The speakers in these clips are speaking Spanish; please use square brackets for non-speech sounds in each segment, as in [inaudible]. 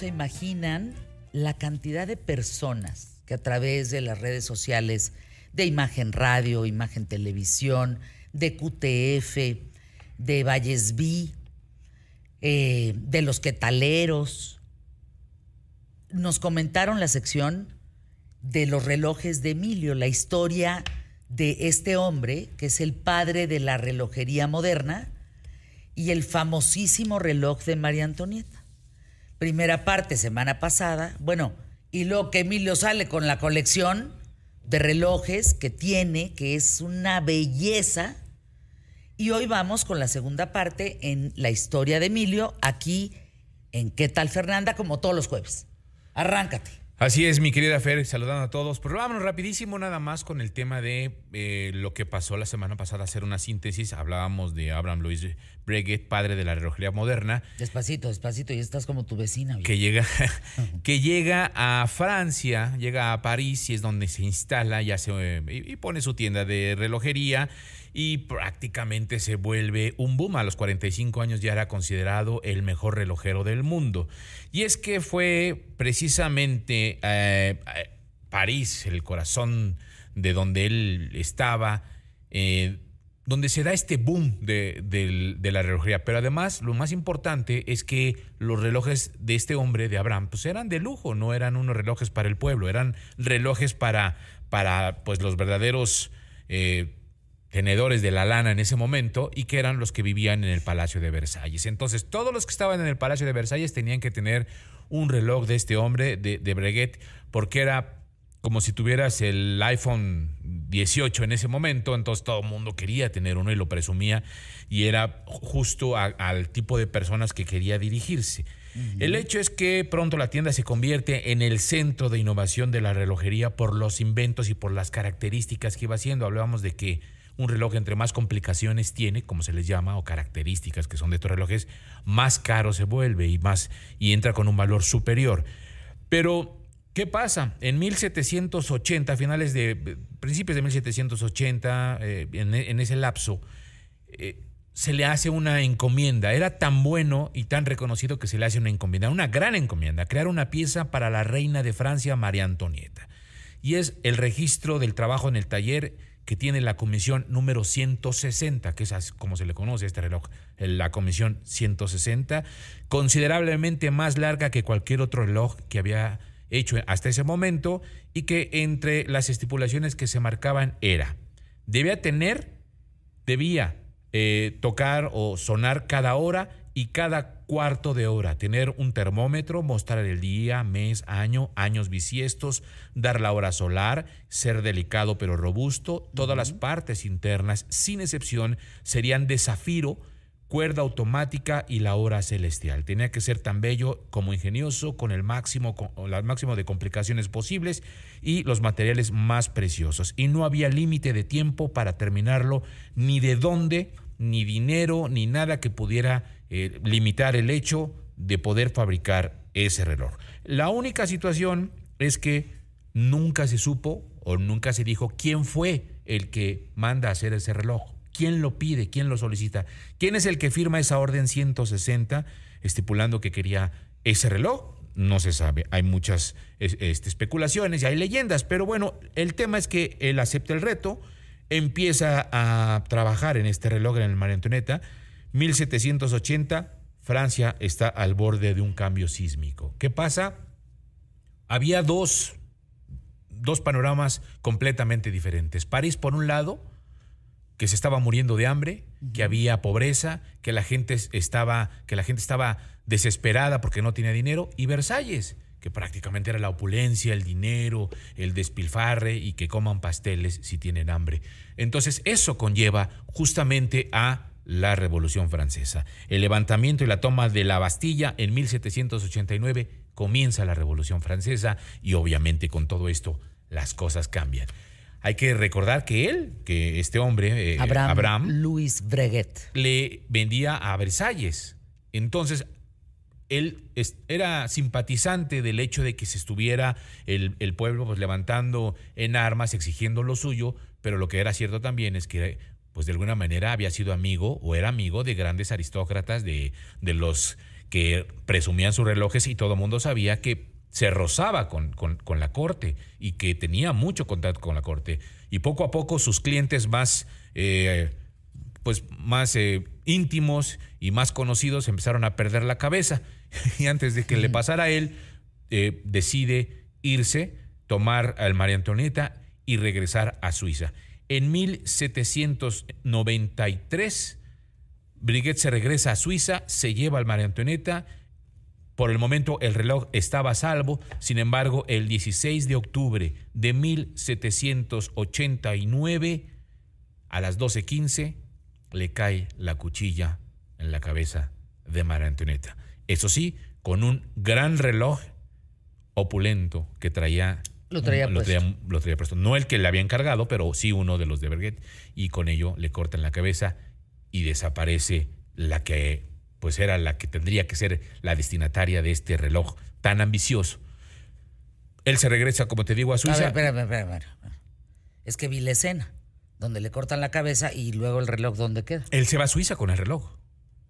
se imaginan la cantidad de personas que a través de las redes sociales, de Imagen Radio, Imagen Televisión, de QTF, de Vallesví, eh, de los quetaleros, nos comentaron la sección de los relojes de Emilio, la historia de este hombre, que es el padre de la relojería moderna, y el famosísimo reloj de María Antonieta. Primera parte, semana pasada. Bueno, y luego que Emilio sale con la colección de relojes que tiene, que es una belleza. Y hoy vamos con la segunda parte en la historia de Emilio, aquí en ¿Qué tal Fernanda? Como todos los jueves. Arráncate. Así es, mi querida Fer, saludando a todos. Pero vámonos rapidísimo nada más con el tema de eh, lo que pasó la semana pasada, hacer una síntesis. Hablábamos de Abraham Louis Breguet, padre de la relojería moderna. Despacito, despacito, y estás como tu vecina. Que llega, [laughs] [laughs] que llega a Francia, llega a París y es donde se instala ya se, y pone su tienda de relojería y prácticamente se vuelve un boom. A los 45 años ya era considerado el mejor relojero del mundo. Y es que fue precisamente eh, París, el corazón de donde él estaba, eh, donde se da este boom de, la relojería. Pero además, lo más importante es que los relojes de este hombre, de Abraham, pues eran de lujo, no eran unos relojes para el pueblo, eran relojes para, para pues, los verdaderos... Eh, tenedores de la lana en ese momento y que eran los que vivían en el Palacio de Versalles. Entonces, todos los que estaban en el Palacio de Versalles tenían que tener un reloj de este hombre, de, de Breguet, porque era como si tuvieras el iPhone 18 en ese momento, entonces todo el mundo quería tener uno y lo presumía y era justo al tipo de personas que quería dirigirse. El hecho es que pronto la tienda se convierte en el centro de innovación de la relojería por los inventos y por las características que iba haciendo. Hablábamos de que un reloj entre más complicaciones tiene, como se les llama, o características que son de estos relojes, más caro se vuelve y más y entra con un valor superior. Pero ¿Qué pasa? En 1780, finales de principios de 1780, eh, en, ese lapso, eh, se le hace una encomienda. Era tan bueno y tan reconocido que se le hace una encomienda, una gran encomienda, crear una pieza para la reina de Francia, María Antonieta. Y es el registro del trabajo en el taller que tiene la comisión número 160, que es como se le conoce a este reloj, la comisión 160, considerablemente más larga que cualquier otro reloj que había hecho hasta ese momento y que entre las estipulaciones que se marcaban era, debía tener, debía eh, tocar o sonar cada hora y cada cuarto de hora, tener un termómetro, mostrar el día, mes, año, años bisiestos, dar la hora solar, ser delicado pero robusto, todas las partes internas, sin excepción, serían de zafiro, cuerda automática y la hora celestial. Tenía que ser tan bello como ingenioso, con el máximo, con el máximo de complicaciones posibles y los materiales más preciosos. Y no había límite de tiempo para terminarlo, ni de dónde, ni dinero, ni nada que pudiera eh, limitar el hecho de poder fabricar ese reloj. La única situación es que nunca se supo o nunca se dijo quién fue el que manda a hacer ese reloj, quién lo pide, quién lo solicita, quién es el que firma esa orden 160 estipulando que quería ese reloj. No se sabe, hay muchas este, especulaciones y hay leyendas, pero bueno, el tema es que él acepta el reto, empieza a trabajar en este reloj en el María Antonieta, 1780, Francia está al borde de un cambio sísmico. ¿Qué pasa? Había dos, dos panoramas completamente diferentes. París, por un lado, que se estaba muriendo de hambre, que había pobreza, que la gente estaba, que la gente estaba desesperada porque no tenía dinero, y Versalles, que prácticamente era la opulencia, el dinero, el despilfarre y que coman pasteles si tienen hambre. Entonces eso conlleva justamente a la Revolución Francesa. El levantamiento y la toma de la Bastilla en 1789 comienza la Revolución Francesa y obviamente con todo esto las cosas cambian. Hay que recordar que él, que este hombre, eh, Abraham, Louis Breguet, le vendía a Versalles. Entonces, él era simpatizante del hecho de que se estuviera el, el, pueblo pues, levantando en armas, exigiendo lo suyo, pero lo que era cierto también es que pues de alguna manera había sido amigo o era amigo de grandes aristócratas, de, de los que presumían sus relojes y todo el mundo sabía que se rozaba con, la corte y que tenía mucho contacto con la corte. Y poco a poco sus clientes más, eh, pues más eh, íntimos y más conocidos empezaron a perder la cabeza. [laughs] y antes de que le pasara a él, eh, decide irse, tomar al María Antonieta y regresar a Suiza. En 1793, Briguet se regresa a Suiza, se lleva al María Antonieta por el momento el reloj estaba a salvo, sin embargo el 16 de octubre de 1789 a las 12.15 le cae la cuchilla en la cabeza de María Antonieta. Eso sí, con un gran reloj opulento que traía lo traía, lo, puesto. No el que le había encargado, pero sí uno de los de Berget. Y con ello le cortan la cabeza y desaparece la que pues era la que tendría que ser la destinataria de este reloj tan ambicioso. Él se regresa, como te digo, a Suiza. A ver, espera, espera. Es que vi la escena, donde le cortan la cabeza y luego el reloj, ¿dónde queda? Él se va a Suiza con el reloj.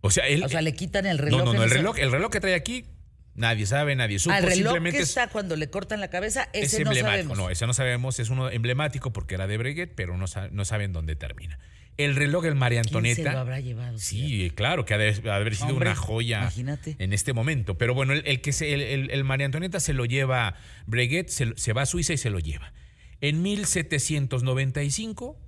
O sea, él. O sea, le quitan el reloj. No, no, no, el reloj, el reloj que trae aquí, nadie sabe, nadie supo. el reloj que está cuando le cortan la cabeza, ese es emblemático. No, ese no sabemos, es uno emblemático porque era de Breguet, pero no, no saben dónde termina. El reloj del María Antonieta. ¿Quién se lo habrá llevado? Sí, claro, que ha de haber sido una joya en este momento. Pero bueno, el, que se, el, María Antonieta se lo lleva, Breguet se, se va a Suiza y se lo lleva. En 1795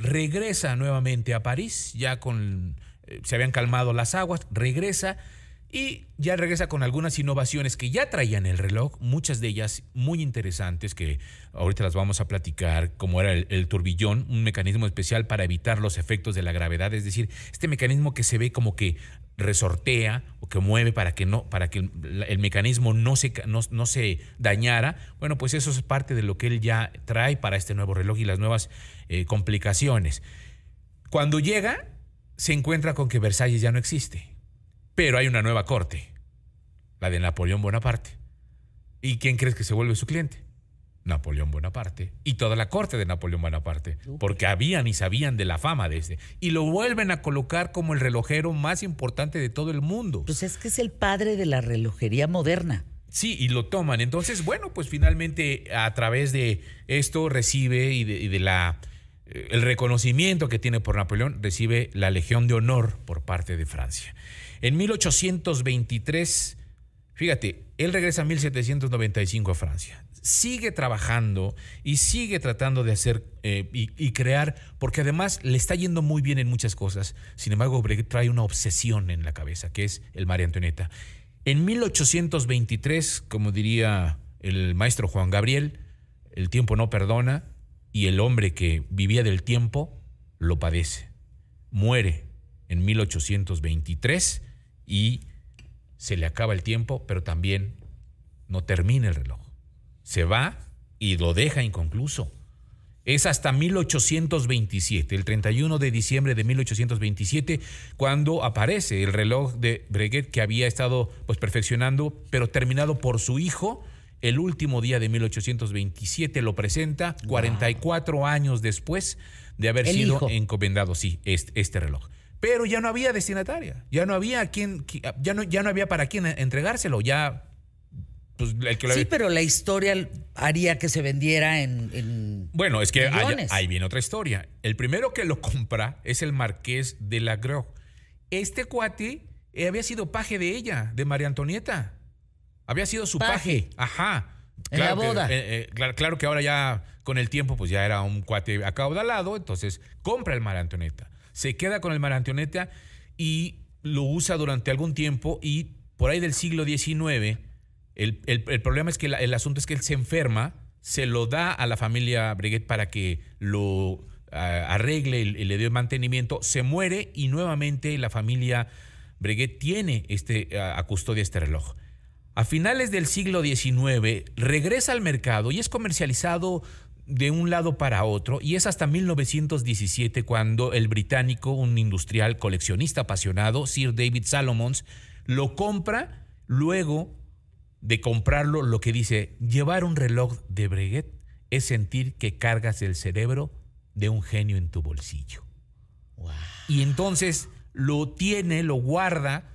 regresa nuevamente a París, ya con eh, se habían calmado las aguas, regresa y ya regresa con algunas innovaciones que ya traían el reloj, muchas de ellas muy interesantes que ahorita las vamos a platicar, como era el, turbillón, un mecanismo especial para evitar los efectos de la gravedad, es decir, este mecanismo que se ve como que resortea o que mueve para que no para que el, mecanismo no se no, se dañara bueno pues eso es parte de lo que él ya trae para este nuevo reloj y las nuevas eh, complicaciones cuando llega se encuentra con que Versalles ya no existe pero hay una nueva corte, la de Napoleón Bonaparte. ¿Y quién crees que se vuelve su cliente? Napoleón Bonaparte y toda la corte de Napoleón Bonaparte, porque habían y sabían de la fama de este. Y lo vuelven a colocar como el relojero más importante de todo el mundo. Pues es que es el padre de la relojería moderna. Sí, y lo toman. Entonces, bueno, pues finalmente a través de esto recibe y de, la eh, el reconocimiento que tiene por Napoleón, recibe la Legión de Honor por parte de Francia. En 1823, fíjate, él regresa en 1795 a Francia. Sigue trabajando y sigue tratando de hacer eh, y, crear, porque además le está yendo muy bien en muchas cosas. Sin embargo, trae una obsesión en la cabeza, que es el María Antonieta. En 1823, como diría el maestro Juan Gabriel, el tiempo no perdona y el hombre que vivía del tiempo lo padece. Muere en 1823 y se le acaba el tiempo, pero también no termina el reloj. Se va y lo deja inconcluso. Es hasta 1827, el 31 de diciembre de 1827, cuando aparece el reloj de Breguet que había estado pues, perfeccionando, pero terminado por su hijo. El último día de 1827 lo presenta, 44 años después de haber sido encomendado, sí, este, este reloj pero ya no había destinataria, ya no había quien, ya no, ya no había para quién entregárselo, ya pues, el que Sí, pero la historia haría que se vendiera en, Bueno, es que ahí viene otra historia. El primero que lo compra es el marqués de la Este cuate eh, había sido paje de ella, de María Antonieta. Había sido su paje. Ajá. En la boda. Eh, eh, claro, que ahora ya con el tiempo pues ya era un cuate acaudalado, entonces compra el María Antonieta se queda con el Marantioneta y lo usa durante algún tiempo y por ahí del siglo XIX, el, problema es que el asunto es que él se enferma, se lo da a la familia Breguet para que lo arregle y, le dé mantenimiento, se muere y nuevamente la familia Breguet tiene este, a custodia este reloj. A finales del siglo XIX regresa al mercado y es comercializado de un lado para otro y es hasta 1917 cuando el británico, un industrial coleccionista apasionado, Sir David Salomons, lo compra luego de comprarlo lo que dice, llevar un reloj de Breguet es sentir que cargas el cerebro de un genio en tu bolsillo. Y entonces lo tiene, lo guarda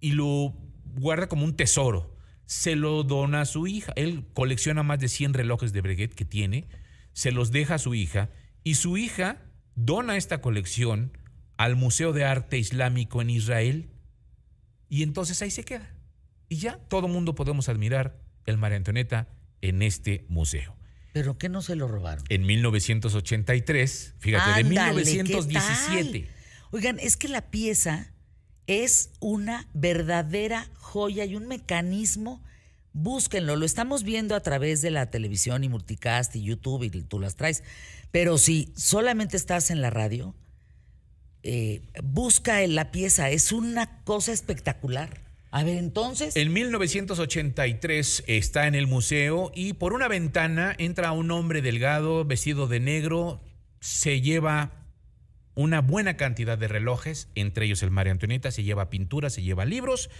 y lo guarda como un tesoro. Se lo dona a su hija. Él colecciona más de 100 relojes de Breguet que tiene, se los deja a su hija y su hija dona esta colección al Museo de Arte Islámico en Israel y entonces ahí se queda. Y ya todo mundo podemos admirar el María Antonieta en este museo. ¿Pero qué no se lo robaron? En 1983, fíjate, de 1917. Oigan, es que la pieza es una verdadera joya y un mecanismo. Búsquenlo, lo estamos viendo a través de la televisión y multicast y YouTube y tú las traes. Pero si solamente estás en la radio, eh, busca la pieza, es una cosa espectacular. A ver, entonces. En 1983 está en el museo y por una ventana entra un hombre delgado, vestido de negro, se lleva una buena cantidad de relojes, entre ellos el María Antonieta, se lleva pinturas, se lleva libros.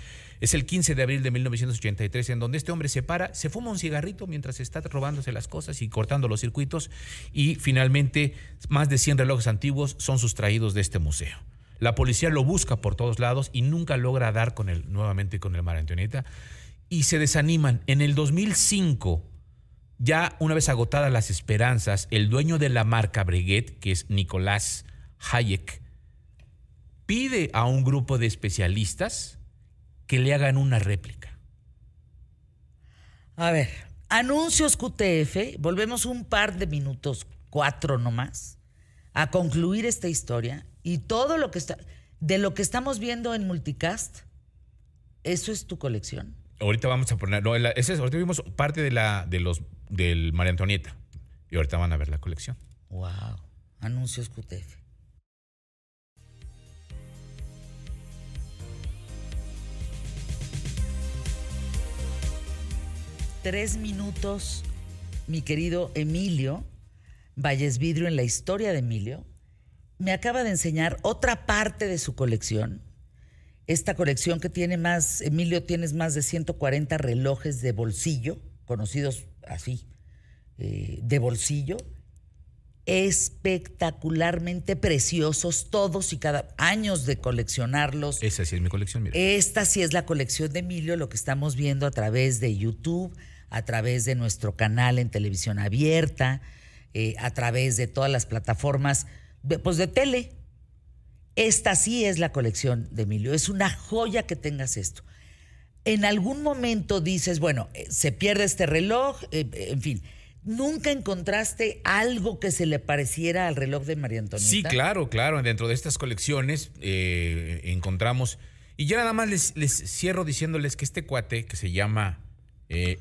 Es el 15 de abril de 1983 en donde este hombre se para, se fuma un cigarrito mientras está robándose las cosas y cortando los circuitos y finalmente más de 100 relojes antiguos son sustraídos de este museo. La policía lo busca por todos lados y nunca logra dar con él nuevamente con el María Antonieta y se desaniman. En el 2005, ya una vez agotadas las esperanzas, el dueño de la marca Breguet, que es Nicolás Hayek, pide a un grupo de especialistas que le hagan una réplica. A ver, anuncios QTF, volvemos un par de minutos, cuatro nomás, a concluir esta historia y todo lo que está, de lo que estamos viendo en Multicast, ¿eso es tu colección? Ahorita vamos a poner, no, ese es, ahorita vimos parte de la, de los, del María Antonieta. Y ahorita van a ver la colección. Wow. Anuncios QTF. Tres minutos, mi querido Emilio, Valles Vidrio en la historia de Emilio, me acaba de enseñar otra parte de su colección. Esta colección que tiene más, Emilio, tienes más de 140 relojes de bolsillo, conocidos así, eh, de bolsillo, espectacularmente preciosos, todos y cada años de coleccionarlos. Esa sí es mi colección, mira. Esta sí es la colección de Emilio, lo que estamos viendo a través de YouTube, a través de nuestro canal en televisión abierta, eh, a través de todas las plataformas pues de tele. Esta sí es la colección de Emilio. Es una joya que tengas esto. En algún momento dices, bueno, eh, se pierde este reloj, eh, en fin. ¿Nunca encontraste algo que se le pareciera al reloj de María Antonieta? Sí, claro, claro. Dentro de estas colecciones encontramos. Y ya nada más les, cierro diciéndoles que este cuate que se llama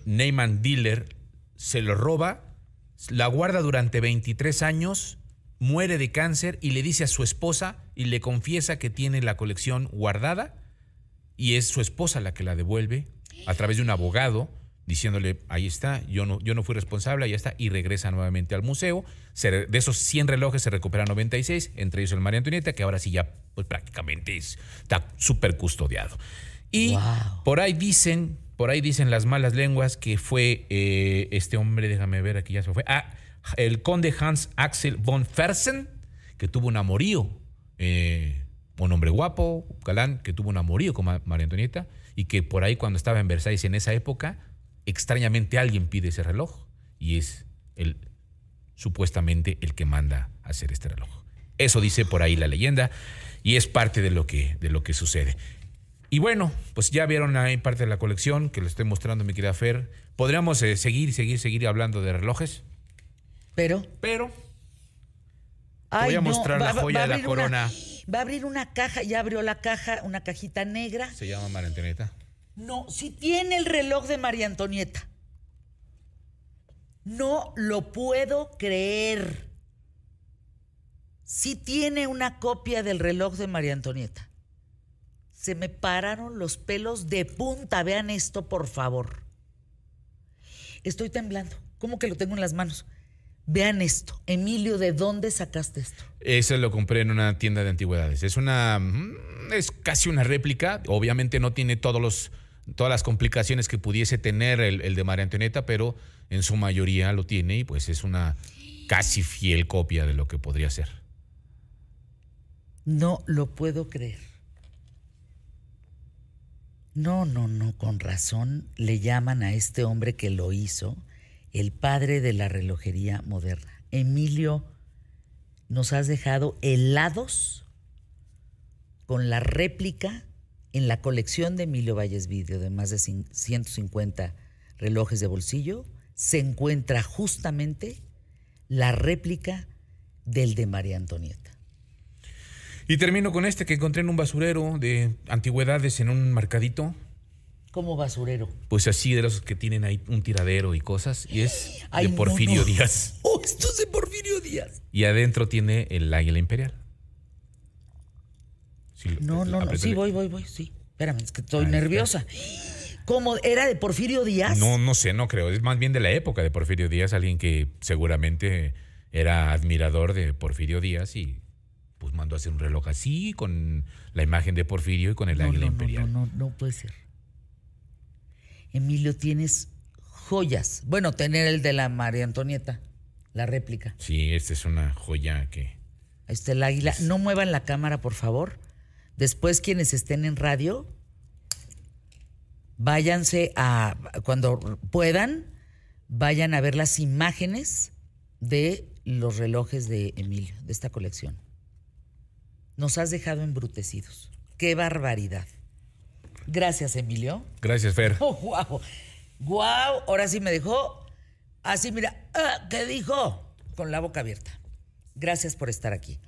Neyman Dealer se lo roba, la guarda durante 23 años muere de cáncer y le dice a su esposa y le confiesa que tiene la colección guardada y es su esposa la que la devuelve a través de un abogado diciéndole, ahí está, yo no, yo no fui responsable, ahí está, y regresa nuevamente al museo. de esos 100 relojes se recuperan 96, entre ellos el María Antonieta, que ahora sí ya pues, prácticamente está súper custodiado. Y por ahí dicen, por ahí dicen las malas lenguas que fue eh, este hombre, déjame ver, aquí ya se fue. Ah, el conde Hans Axel von Fersen, que tuvo un amorío, eh, un hombre guapo, galán, que tuvo un amorío con María Antonieta, y que por ahí cuando estaba en Versalles en esa época, extrañamente alguien pide ese reloj, y es el supuestamente el que manda hacer este reloj. Eso dice por ahí la leyenda, y es parte de lo que, de lo que sucede. Y bueno, pues ya vieron ahí parte de la colección que les estoy mostrando, mi querida Fer. Podríamos eh, seguir, seguir, seguir hablando de relojes. Pero. Pero. voy a mostrar la joya de la corona. va a abrir una caja, ya abrió la caja, una cajita negra. Se llama María Antonieta. No, si tiene el reloj de María Antonieta. No lo puedo creer. Si tiene una copia del reloj de María Antonieta. Se me pararon los pelos de punta. Vean esto, por favor. Estoy temblando. ¿Cómo que lo tengo en las manos? Vean esto. Emilio, ¿de dónde sacaste esto? Ese lo compré en una tienda de antigüedades. Es una. Mm, es casi una réplica. Obviamente no tiene todos los, todas las complicaciones que pudiese tener el, de María Antonieta, pero en su mayoría lo tiene y pues es una casi fiel copia de lo que podría ser. No lo puedo creer. No, no, no, con razón le llaman a este hombre que lo hizo el padre de la relojería moderna. Emilio, nos has dejado helados con la réplica en la colección de Emilio Valles Video de más de 150 relojes de bolsillo. Se encuentra justamente la réplica del de María Antonieta. Y termino con este que encontré en un basurero de antigüedades en un mercadito. ¿Cómo basurero? Pues así de los que tienen ahí un tiradero y cosas. Y es de Porfirio Díaz. [laughs] Oh, esto es de Porfirio Díaz. Y adentro tiene el águila imperial. no, no, no. Sí, voy, voy, voy. Sí. Espérame, es que estoy nerviosa. ¿Cómo? ¿Era de Porfirio Díaz? No, no sé, no creo. Es más bien de la época de Porfirio Díaz, alguien que seguramente era admirador de Porfirio Díaz y pues mandó a hacer un reloj así, con la imagen de Porfirio y con el águila imperial. No, no, no, no puede ser. Emilio, tienes joyas. Bueno, tener el de la María Antonieta, la réplica. Sí, esta es una joya que. Ahí está el águila. No muevan la cámara, por favor. Después, quienes estén en radio, váyanse a. Cuando puedan, vayan a ver las imágenes de los relojes de Emilio, de esta colección. Nos has dejado embrutecidos. ¡Qué barbaridad! Gracias, Emilio. Gracias, Fer. Oh, wow. Wow, ahora sí me dejó así, mira, ah, ¿qué dijo? Con la boca abierta. Gracias por estar aquí.